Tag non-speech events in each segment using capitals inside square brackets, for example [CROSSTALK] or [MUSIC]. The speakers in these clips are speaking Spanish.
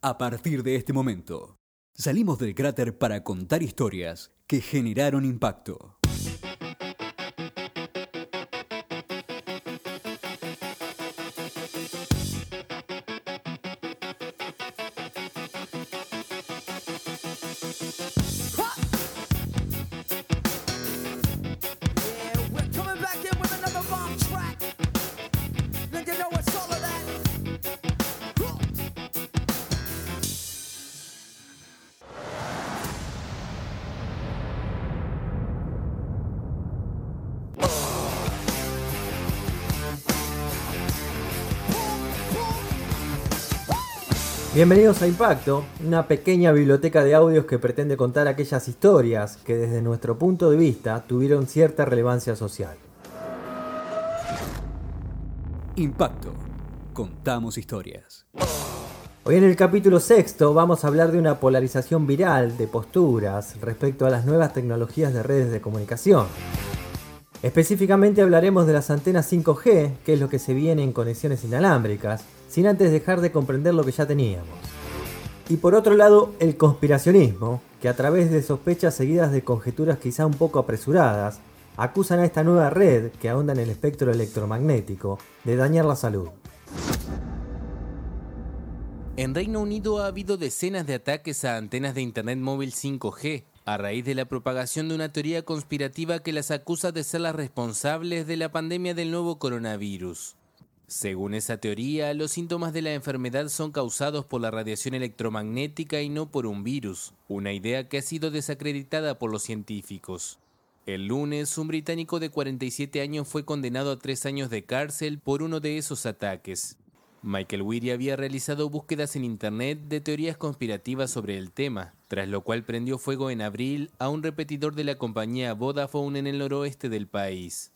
A partir de este momento, salimos del cráter para contar historias que generaron impacto. Bienvenidos a Impacto, una pequeña biblioteca de audios que pretende contar aquellas historias que desde nuestro punto de vista tuvieron cierta relevancia social. Impacto. Contamos historias. Hoy en el capítulo sexto vamos a hablar de una polarización viral de posturas respecto a las nuevas tecnologías de redes de comunicación. Específicamente hablaremos de las antenas 5G, que es lo que se viene en conexiones inalámbricas, sin antes dejar de comprender lo que ya teníamos. Y por otro lado, el conspiracionismo, que a través de sospechas seguidas de conjeturas quizá un poco apresuradas, acusan a esta nueva red que ahonda en el espectro electromagnético de dañar la salud. En Reino Unido ha habido decenas de ataques a antenas de Internet móvil 5G a raíz de la propagación de una teoría conspirativa que las acusa de ser las responsables de la pandemia del nuevo coronavirus. Según esa teoría, los síntomas de la enfermedad son causados por la radiación electromagnética y no por un virus, una idea que ha sido desacreditada por los científicos. El lunes, un británico de 47 años fue condenado a tres años de cárcel por uno de esos ataques. Michael Weary había realizado búsquedas en Internet de teorías conspirativas sobre el tema, tras lo cual prendió fuego en abril a un repetidor de la compañía Vodafone en el noroeste del país.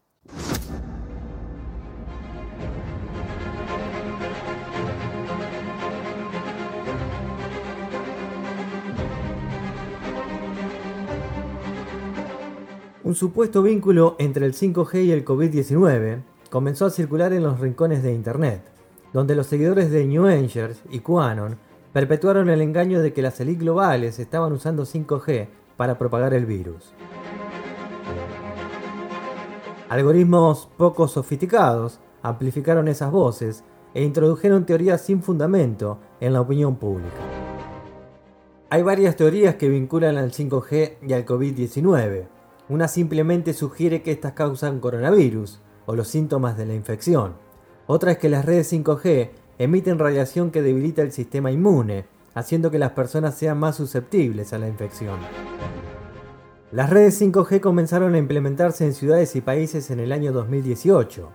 Un supuesto vínculo entre el 5G y el COVID-19 comenzó a circular en los rincones de Internet, donde los seguidores de New Angers y QAnon perpetuaron el engaño de que las élites globales estaban usando 5G para propagar el virus. Algoritmos poco sofisticados amplificaron esas voces e introdujeron teorías sin fundamento en la opinión pública. Hay varias teorías que vinculan al 5G y al COVID-19. Una simplemente sugiere que estas causan coronavirus o los síntomas de la infección. Otra es que las redes 5G emiten radiación que debilita el sistema inmune, haciendo que las personas sean más susceptibles a la infección. Las redes 5G comenzaron a implementarse en ciudades y países en el año 2018,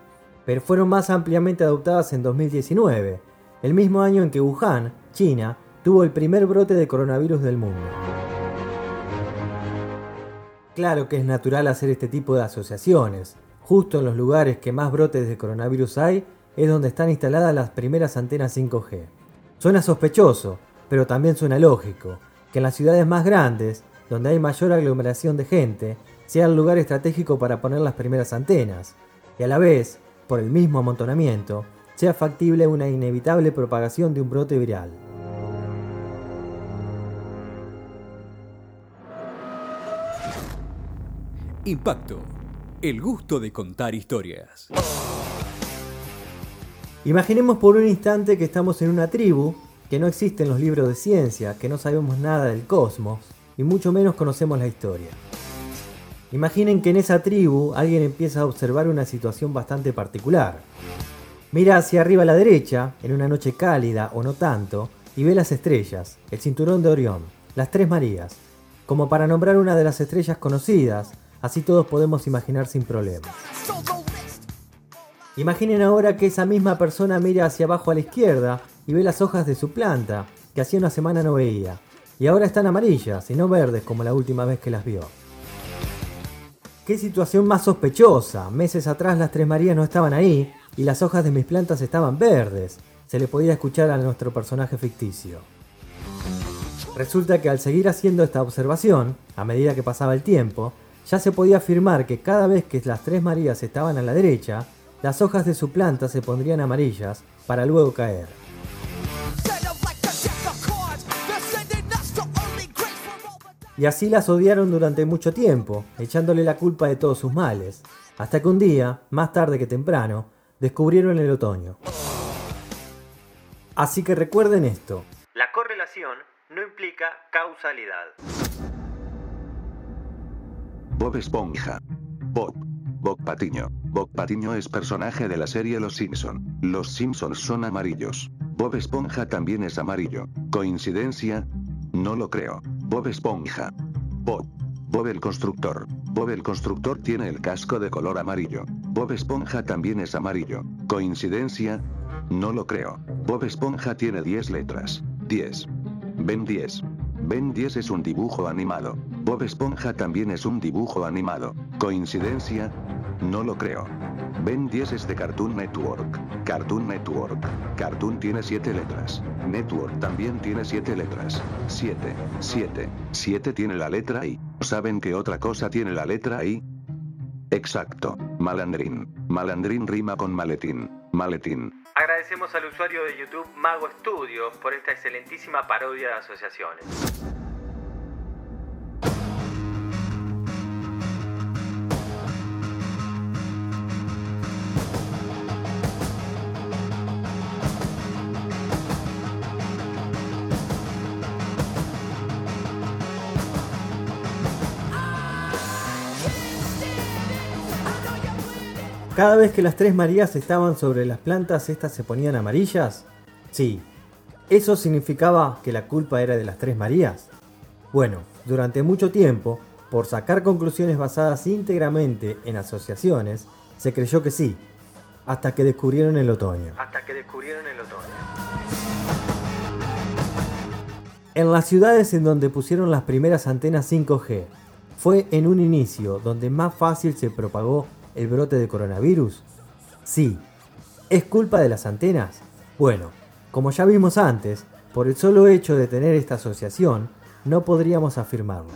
pero fueron más ampliamente adoptadas en 2019, el mismo año en que Wuhan, China, tuvo el primer brote de coronavirus del mundo. Claro que es natural hacer este tipo de asociaciones. Justo en los lugares que más brotes de coronavirus hay es donde están instaladas las primeras antenas 5G. Suena sospechoso, pero también suena lógico, que en las ciudades más grandes, donde hay mayor aglomeración de gente, sea el lugar estratégico para poner las primeras antenas, y a la vez, por el mismo amontonamiento, sea factible una inevitable propagación de un brote viral. Impacto. El gusto de contar historias. Imaginemos por un instante que estamos en una tribu, que no existe en los libros de ciencia, que no sabemos nada del cosmos, y mucho menos conocemos la historia. Imaginen que en esa tribu alguien empieza a observar una situación bastante particular. Mira hacia arriba a la derecha, en una noche cálida o no tanto, y ve las estrellas, el cinturón de Orión, las Tres Marías, como para nombrar una de las estrellas conocidas, así todos podemos imaginar sin problemas. Imaginen ahora que esa misma persona mira hacia abajo a la izquierda y ve las hojas de su planta, que hacía una semana no veía, y ahora están amarillas y no verdes como la última vez que las vio. Qué situación más sospechosa. Meses atrás las Tres Marías no estaban ahí y las hojas de mis plantas estaban verdes. Se le podía escuchar a nuestro personaje ficticio. Resulta que al seguir haciendo esta observación, a medida que pasaba el tiempo, ya se podía afirmar que cada vez que las Tres Marías estaban a la derecha, las hojas de su planta se pondrían amarillas para luego caer. Y así las odiaron durante mucho tiempo, echándole la culpa de todos sus males, hasta que un día, más tarde que temprano, descubrieron el otoño. Así que recuerden esto. La correlación no implica causalidad. Bob Esponja. Bob. Bob Patiño. Bob Patiño es personaje de la serie Los Simpson. Los Simpsons son amarillos. Bob Esponja también es amarillo. ¿Coincidencia? No lo creo. Bob Esponja. Bob. Bob el constructor. Bob el constructor tiene el casco de color amarillo. Bob Esponja también es amarillo. ¿Coincidencia? No lo creo. Bob Esponja tiene 10 letras. 10. Ben 10. Ben 10 es un dibujo animado. Bob Esponja también es un dibujo animado. ¿Coincidencia? No lo creo. Ben 10 es de Cartoon Network. Cartoon Network. Cartoon tiene 7 letras. Network también tiene 7 letras. 7. 7. 7 tiene la letra I. ¿Saben qué otra cosa tiene la letra I? Exacto. Malandrín. Malandrín rima con maletín. Maletín. Agradecemos al usuario de YouTube Mago Studio por esta excelentísima parodia de asociaciones. Cada vez que las tres Marías estaban sobre las plantas, estas se ponían amarillas. Sí, ¿eso significaba que la culpa era de las tres Marías? Bueno, durante mucho tiempo, por sacar conclusiones basadas íntegramente en asociaciones, se creyó que sí, hasta que descubrieron el otoño. Hasta que descubrieron el otoño. En las ciudades en donde pusieron las primeras antenas 5G, fue en un inicio donde más fácil se propagó el brote de coronavirus? Sí. ¿Es culpa de las antenas? Bueno, como ya vimos antes, por el solo hecho de tener esta asociación, no podríamos afirmarlo.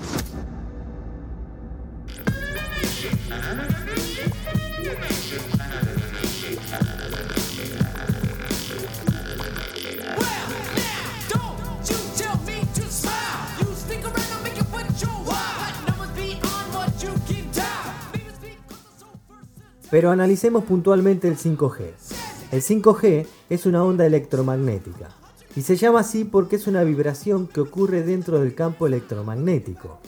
Pero analicemos puntualmente el 5G. El 5G es una onda electromagnética y se llama así porque es una vibración que ocurre dentro del campo electromagnético.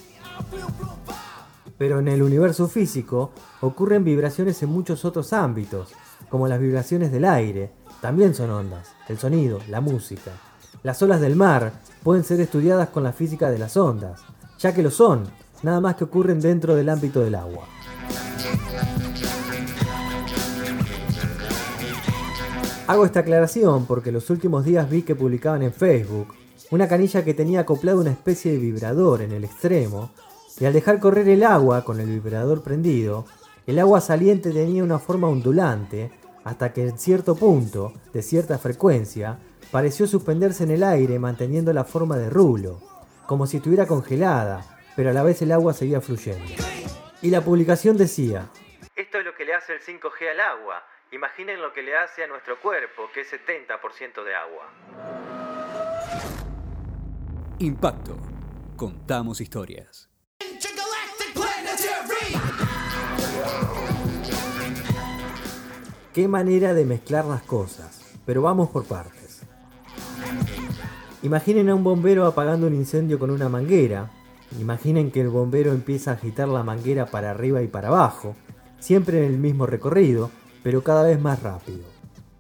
Pero en el universo físico ocurren vibraciones en muchos otros ámbitos, como las vibraciones del aire, también son ondas, el sonido, la música. Las olas del mar pueden ser estudiadas con la física de las ondas, ya que lo son, nada más que ocurren dentro del ámbito del agua. Hago esta aclaración porque los últimos días vi que publicaban en Facebook una canilla que tenía acoplado una especie de vibrador en el extremo y al dejar correr el agua con el vibrador prendido, el agua saliente tenía una forma ondulante hasta que en cierto punto, de cierta frecuencia, pareció suspenderse en el aire manteniendo la forma de rulo, como si estuviera congelada, pero a la vez el agua seguía fluyendo. Y la publicación decía, esto es lo que le hace el 5G al agua, Imaginen lo que le hace a nuestro cuerpo, que es 70% de agua. Impacto. Contamos historias. Qué manera de mezclar las cosas, pero vamos por partes. Imaginen a un bombero apagando un incendio con una manguera. Imaginen que el bombero empieza a agitar la manguera para arriba y para abajo, siempre en el mismo recorrido, pero cada vez más rápido.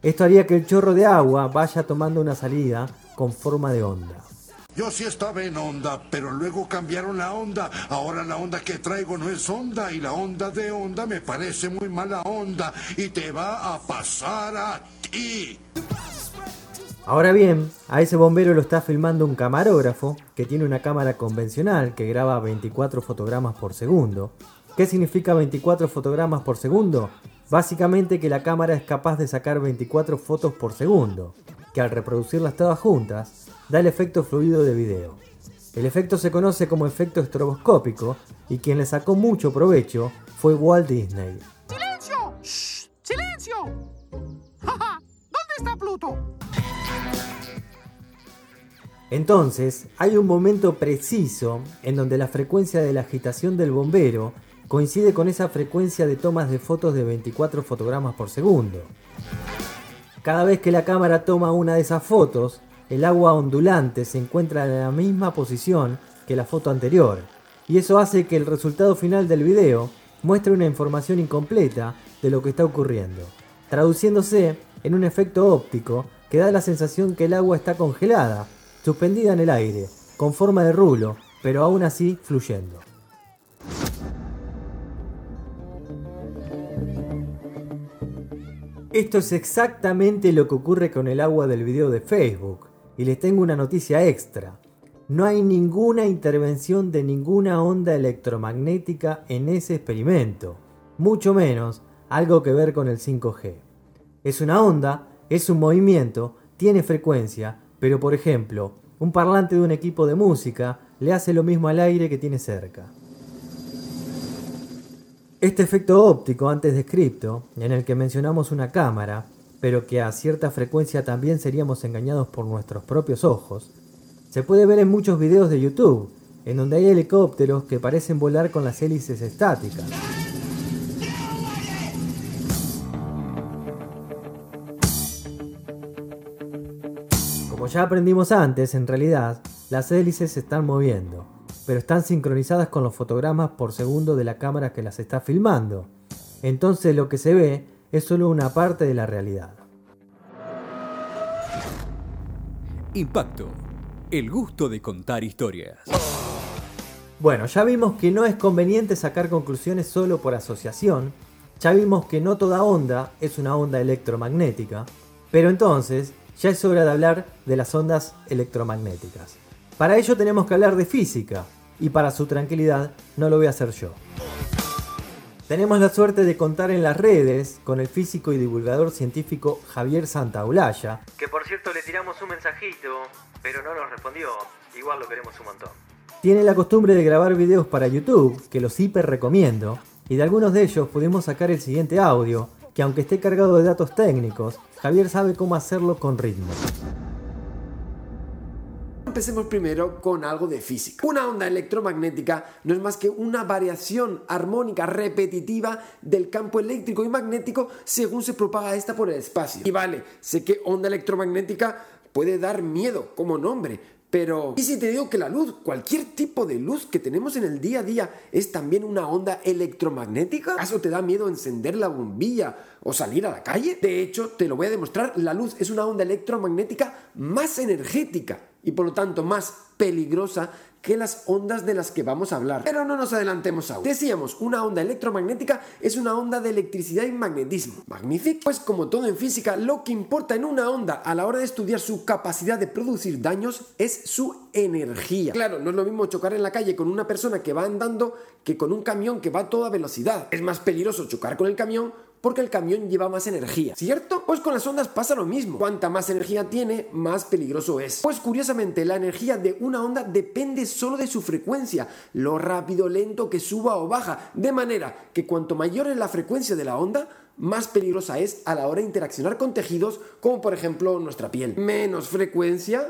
Esto haría que el chorro de agua vaya tomando una salida con forma de onda. Yo sí estaba en onda, pero luego cambiaron la onda. Ahora la onda que traigo no es onda y la onda de onda me parece muy mala onda y te va a pasar a ti. Ahora bien, a ese bombero lo está filmando un camarógrafo que tiene una cámara convencional que graba 24 fotogramas por segundo. ¿Qué significa 24 fotogramas por segundo? Básicamente que la cámara es capaz de sacar 24 fotos por segundo, que al reproducirlas todas juntas da el efecto fluido de video. El efecto se conoce como efecto estroboscópico y quien le sacó mucho provecho fue Walt Disney. ¡Silencio! ¡Shh! ¡Silencio! [LAUGHS] ¿Dónde está Pluto? Entonces, hay un momento preciso en donde la frecuencia de la agitación del bombero coincide con esa frecuencia de tomas de fotos de 24 fotogramas por segundo. Cada vez que la cámara toma una de esas fotos, el agua ondulante se encuentra en la misma posición que la foto anterior, y eso hace que el resultado final del video muestre una información incompleta de lo que está ocurriendo, traduciéndose en un efecto óptico que da la sensación que el agua está congelada, suspendida en el aire, con forma de rulo, pero aún así fluyendo. Esto es exactamente lo que ocurre con el agua del video de Facebook. Y les tengo una noticia extra. No hay ninguna intervención de ninguna onda electromagnética en ese experimento. Mucho menos algo que ver con el 5G. Es una onda, es un movimiento, tiene frecuencia, pero por ejemplo, un parlante de un equipo de música le hace lo mismo al aire que tiene cerca. Este efecto óptico antes descrito, en el que mencionamos una cámara, pero que a cierta frecuencia también seríamos engañados por nuestros propios ojos, se puede ver en muchos videos de YouTube, en donde hay helicópteros que parecen volar con las hélices estáticas. Como ya aprendimos antes, en realidad, las hélices se están moviendo, pero están sincronizadas con los fotogramas por segundo de la cámara que las está filmando. Entonces lo que se ve es solo una parte de la realidad. Impacto. El gusto de contar historias. Bueno, ya vimos que no es conveniente sacar conclusiones solo por asociación, ya vimos que no toda onda es una onda electromagnética, pero entonces ya es hora de hablar de las ondas electromagnéticas. Para ello tenemos que hablar de física, y para su tranquilidad no lo voy a hacer yo. Tenemos la suerte de contar en las redes con el físico y divulgador científico Javier Santaolalla, que por cierto le tiramos un mensajito, pero no nos respondió, igual lo queremos un montón. Tiene la costumbre de grabar videos para YouTube, que los hiper recomiendo, y de algunos de ellos pudimos sacar el siguiente audio, que aunque esté cargado de datos técnicos, Javier sabe cómo hacerlo con ritmo. Empecemos primero con algo de física. Una onda electromagnética no es más que una variación armónica repetitiva del campo eléctrico y magnético según se propaga esta por el espacio. Y vale, sé que onda electromagnética puede dar miedo como nombre, pero, ¿y si te digo que la luz, cualquier tipo de luz que tenemos en el día a día, es también una onda electromagnética? ¿Acaso te da miedo encender la bombilla o salir a la calle? De hecho, te lo voy a demostrar, la luz es una onda electromagnética más energética y por lo tanto más peligrosa que las ondas de las que vamos a hablar. Pero no nos adelantemos aún. Decíamos, una onda electromagnética es una onda de electricidad y magnetismo. Magnífico. Pues como todo en física, lo que importa en una onda a la hora de estudiar su capacidad de producir daños es su energía. Claro, no es lo mismo chocar en la calle con una persona que va andando que con un camión que va a toda velocidad. Es más peligroso chocar con el camión porque el camión lleva más energía, ¿cierto? Pues con las ondas pasa lo mismo. Cuanta más energía tiene, más peligroso es. Pues curiosamente, la energía de una onda depende solo de su frecuencia, lo rápido lento que suba o baja, de manera que cuanto mayor es la frecuencia de la onda, más peligrosa es a la hora de interaccionar con tejidos como por ejemplo nuestra piel. Menos frecuencia,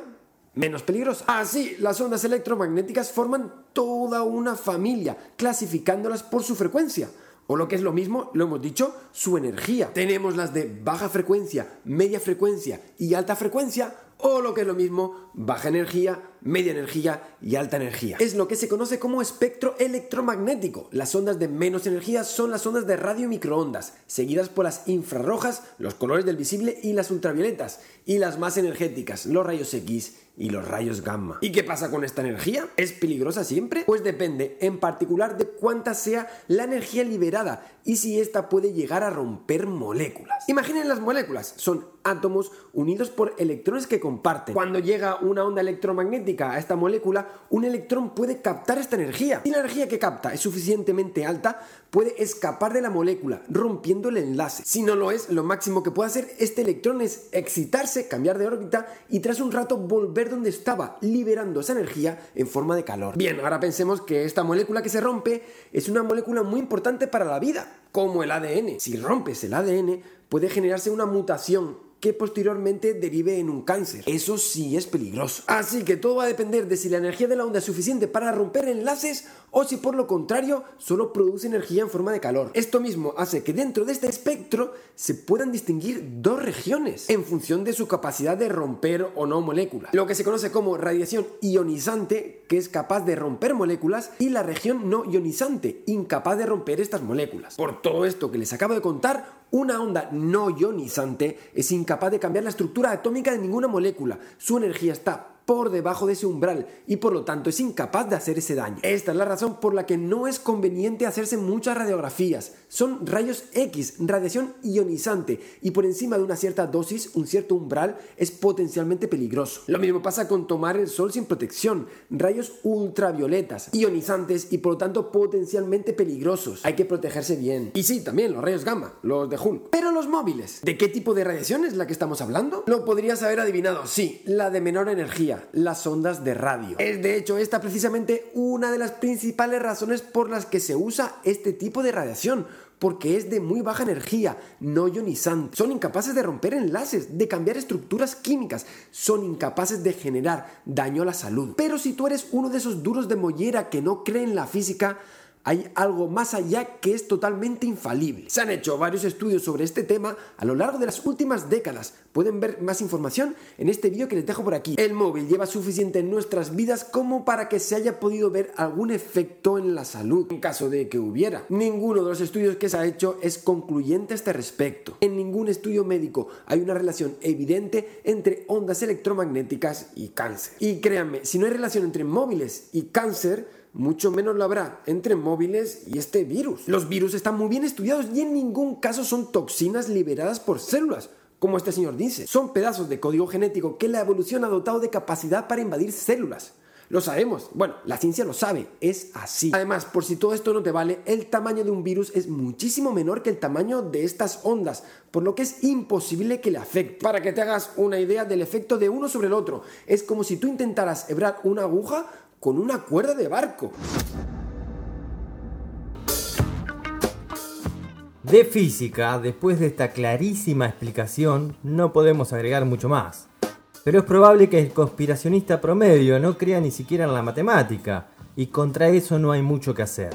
menos peligrosa. Así, las ondas electromagnéticas forman toda una familia, clasificándolas por su frecuencia. O lo que es lo mismo, lo hemos dicho, su energía. Tenemos las de baja frecuencia, media frecuencia y alta frecuencia, o lo que es lo mismo, baja energía, media energía y alta energía. Es lo que se conoce como espectro electromagnético. Las ondas de menos energía son las ondas de radio y microondas, seguidas por las infrarrojas, los colores del visible y las ultravioletas, y las más energéticas, los rayos X y los rayos gamma. ¿Y qué pasa con esta energía? ¿Es peligrosa siempre? Pues depende en particular de cuánta sea la energía liberada y si ésta puede llegar a romper moléculas. Imaginen las moléculas, son átomos unidos por electrones que comparten. Cuando llega una onda electromagnética a esta molécula, un electrón puede captar esta energía. Si la energía que capta es suficientemente alta, puede escapar de la molécula, rompiendo el enlace. Si no lo es, lo máximo que puede hacer este electrón es excitarse, cambiar de órbita y tras un rato volver donde estaba, liberando esa energía en forma de calor. Bien, ahora pensemos que esta molécula que se rompe es una molécula muy importante para la vida, como el ADN. Si rompes el ADN, puede generarse una mutación que posteriormente derive en un cáncer. Eso sí es peligroso. Así que todo va a depender de si la energía de la onda es suficiente para romper enlaces o si por lo contrario solo produce energía en forma de calor. Esto mismo hace que dentro de este espectro se puedan distinguir dos regiones en función de su capacidad de romper o no moléculas. Lo que se conoce como radiación ionizante, que es capaz de romper moléculas, y la región no ionizante, incapaz de romper estas moléculas. Por todo esto que les acabo de contar, una onda no ionizante es incapaz de cambiar la estructura atómica de ninguna molécula. Su energía está por debajo de ese umbral y por lo tanto es incapaz de hacer ese daño. Esta es la razón por la que no es conveniente hacerse muchas radiografías. Son rayos X, radiación ionizante y por encima de una cierta dosis, un cierto umbral, es potencialmente peligroso. Lo mismo pasa con tomar el sol sin protección, rayos ultravioletas, ionizantes y por lo tanto potencialmente peligrosos. Hay que protegerse bien. Y sí, también los rayos gamma, los de Hulk. Pero los móviles, ¿de qué tipo de radiación es la que estamos hablando? Lo podrías haber adivinado, sí, la de menor energía las ondas de radio. Es de hecho esta precisamente una de las principales razones por las que se usa este tipo de radiación, porque es de muy baja energía, no ionizante. Son incapaces de romper enlaces, de cambiar estructuras químicas, son incapaces de generar daño a la salud. Pero si tú eres uno de esos duros de mollera que no creen en la física, hay algo más allá que es totalmente infalible. Se han hecho varios estudios sobre este tema a lo largo de las últimas décadas. Pueden ver más información en este vídeo que les dejo por aquí. El móvil lleva suficiente en nuestras vidas como para que se haya podido ver algún efecto en la salud, en caso de que hubiera. Ninguno de los estudios que se ha hecho es concluyente a este respecto. En ningún estudio médico hay una relación evidente entre ondas electromagnéticas y cáncer. Y créanme, si no hay relación entre móviles y cáncer, mucho menos lo habrá entre móviles y este virus. Los virus están muy bien estudiados y en ningún caso son toxinas liberadas por células. Como este señor dice, son pedazos de código genético que la evolución ha dotado de capacidad para invadir células. Lo sabemos, bueno, la ciencia lo sabe, es así. Además, por si todo esto no te vale, el tamaño de un virus es muchísimo menor que el tamaño de estas ondas, por lo que es imposible que le afecte. Para que te hagas una idea del efecto de uno sobre el otro, es como si tú intentaras hebrar una aguja con una cuerda de barco. De física, después de esta clarísima explicación, no podemos agregar mucho más. Pero es probable que el conspiracionista promedio no crea ni siquiera en la matemática, y contra eso no hay mucho que hacer.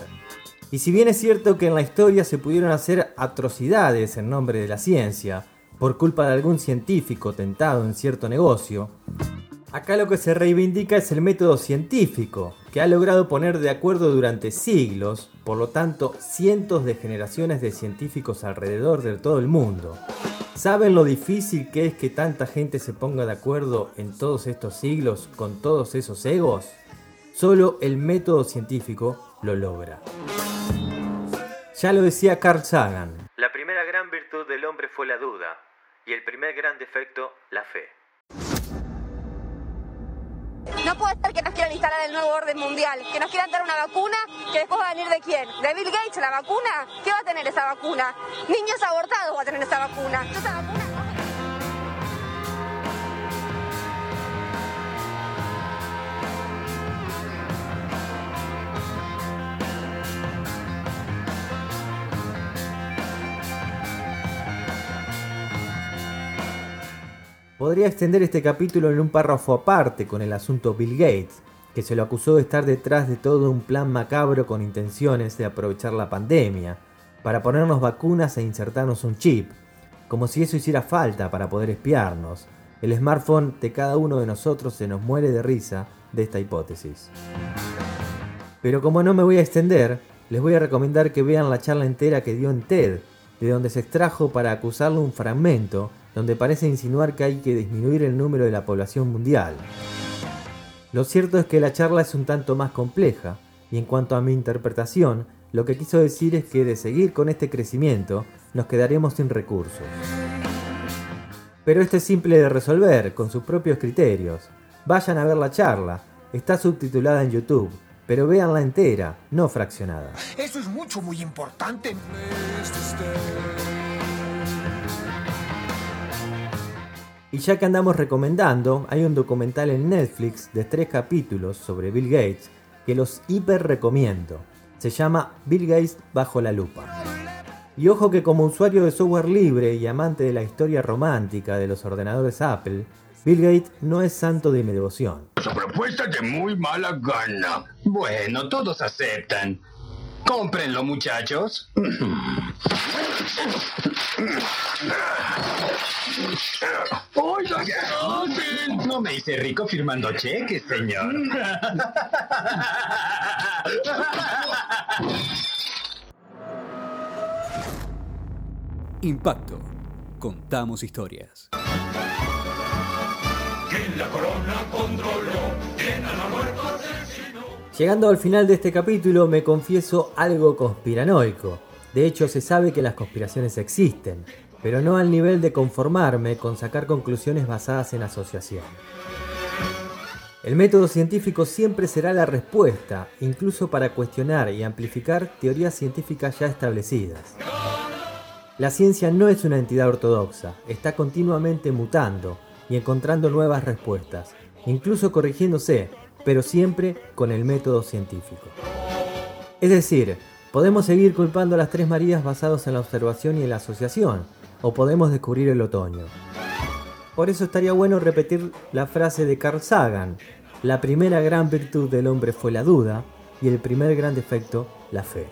Y si bien es cierto que en la historia se pudieron hacer atrocidades en nombre de la ciencia, por culpa de algún científico tentado en cierto negocio, Acá lo que se reivindica es el método científico, que ha logrado poner de acuerdo durante siglos, por lo tanto, cientos de generaciones de científicos alrededor de todo el mundo. ¿Saben lo difícil que es que tanta gente se ponga de acuerdo en todos estos siglos con todos esos egos? Solo el método científico lo logra. Ya lo decía Carl Sagan. La primera gran virtud del hombre fue la duda y el primer gran defecto la fe. No puede ser que nos quieran instalar el nuevo orden mundial, que nos quieran dar una vacuna que después va a venir de quién? ¿De Bill Gates la vacuna? ¿Qué va a tener esa vacuna? Niños abortados va a tener esa vacuna. Esa vacuna Podría extender este capítulo en un párrafo aparte con el asunto Bill Gates, que se lo acusó de estar detrás de todo un plan macabro con intenciones de aprovechar la pandemia, para ponernos vacunas e insertarnos un chip, como si eso hiciera falta para poder espiarnos. El smartphone de cada uno de nosotros se nos muere de risa de esta hipótesis. Pero como no me voy a extender, les voy a recomendar que vean la charla entera que dio en TED, de donde se extrajo para acusarle un fragmento donde parece insinuar que hay que disminuir el número de la población mundial. Lo cierto es que la charla es un tanto más compleja, y en cuanto a mi interpretación, lo que quiso decir es que de seguir con este crecimiento, nos quedaremos sin recursos. Pero esto es simple de resolver, con sus propios criterios. Vayan a ver la charla, está subtitulada en YouTube, pero véanla entera, no fraccionada. Eso es mucho, muy importante. Y ya que andamos recomendando, hay un documental en Netflix de tres capítulos sobre Bill Gates que los hiper recomiendo. Se llama Bill Gates bajo la lupa. Y ojo que como usuario de software libre y amante de la historia romántica de los ordenadores Apple, Bill Gates no es santo de mi devoción. Su propuesta es de muy mala gana. Bueno, todos aceptan. Cómprenlo, muchachos. [CLEARS THROAT] Oiga, ¿qué hacen? No me hice rico firmando cheques, señor. Impacto. Contamos historias. Llegando al final de este capítulo me confieso algo conspiranoico. De hecho se sabe que las conspiraciones existen, pero no al nivel de conformarme con sacar conclusiones basadas en asociación. El método científico siempre será la respuesta, incluso para cuestionar y amplificar teorías científicas ya establecidas. La ciencia no es una entidad ortodoxa, está continuamente mutando y encontrando nuevas respuestas, incluso corrigiéndose, pero siempre con el método científico. Es decir, podemos seguir culpando a las tres Marías basados en la observación y en la asociación, o podemos descubrir el otoño. Por eso estaría bueno repetir la frase de Carl Sagan, la primera gran virtud del hombre fue la duda y el primer gran defecto la fe.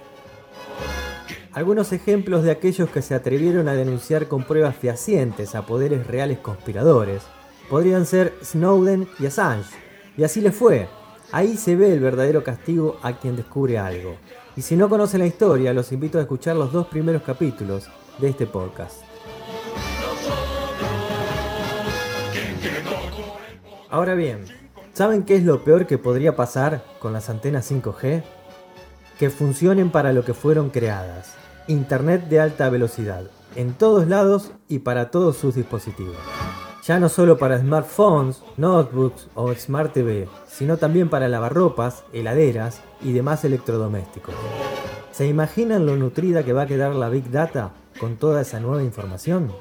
Algunos ejemplos de aquellos que se atrevieron a denunciar con pruebas fehacientes a poderes reales conspiradores podrían ser Snowden y Assange. Y así le fue. Ahí se ve el verdadero castigo a quien descubre algo. Y si no conocen la historia, los invito a escuchar los dos primeros capítulos de este podcast. Ahora bien, ¿saben qué es lo peor que podría pasar con las antenas 5G? Que funcionen para lo que fueron creadas. Internet de alta velocidad, en todos lados y para todos sus dispositivos. Ya no solo para smartphones, notebooks o smart TV, sino también para lavarropas, heladeras y demás electrodomésticos. ¿Se imaginan lo nutrida que va a quedar la Big Data con toda esa nueva información?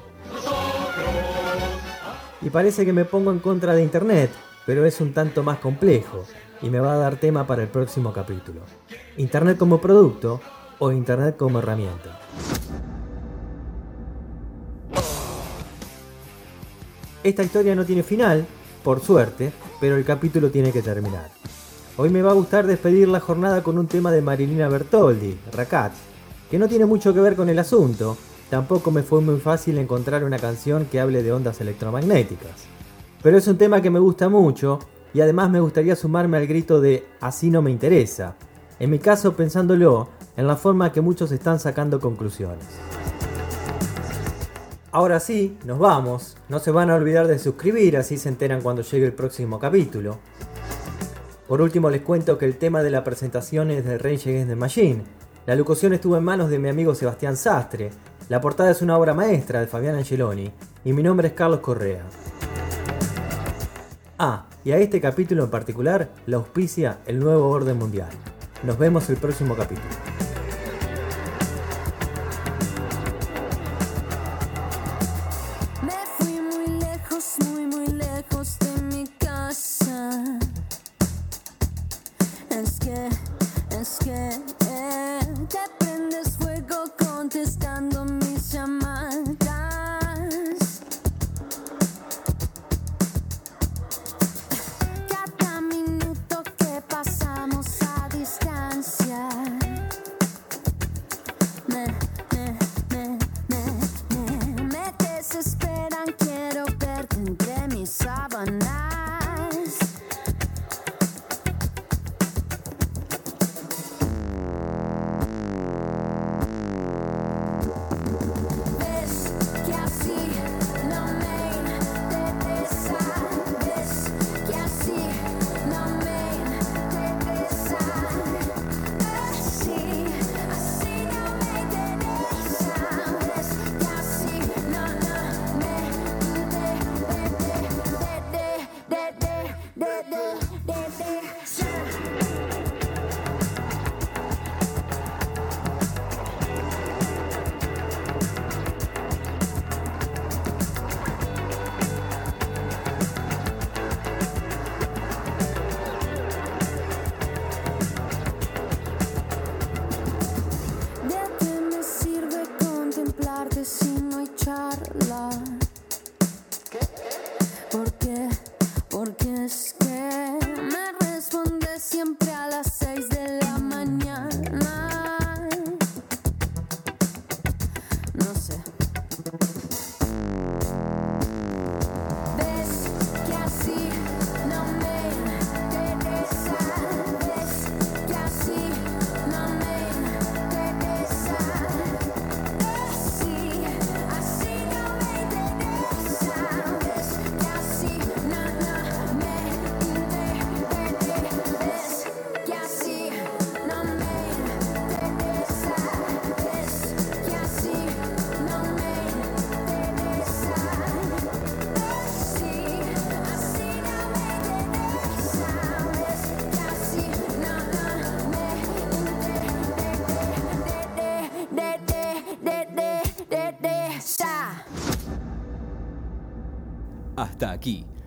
Y parece que me pongo en contra de Internet, pero es un tanto más complejo y me va a dar tema para el próximo capítulo. Internet como producto o Internet como herramienta. Esta historia no tiene final, por suerte, pero el capítulo tiene que terminar. Hoy me va a gustar despedir la jornada con un tema de Marilina Bertoldi, Racat, que no tiene mucho que ver con el asunto, tampoco me fue muy fácil encontrar una canción que hable de ondas electromagnéticas. Pero es un tema que me gusta mucho y además me gustaría sumarme al grito de así no me interesa, en mi caso pensándolo en la forma que muchos están sacando conclusiones. Ahora sí, nos vamos. No se van a olvidar de suscribir, así se enteran cuando llegue el próximo capítulo. Por último les cuento que el tema de la presentación es de Rage Against the Machine. La locución estuvo en manos de mi amigo Sebastián Sastre. La portada es una obra maestra de Fabián Angeloni. Y mi nombre es Carlos Correa. Ah, y a este capítulo en particular la auspicia el nuevo orden mundial. Nos vemos el próximo capítulo.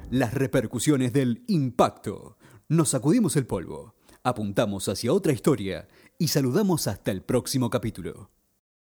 Las repercusiones del impacto. Nos sacudimos el polvo, apuntamos hacia otra historia y saludamos hasta el próximo capítulo.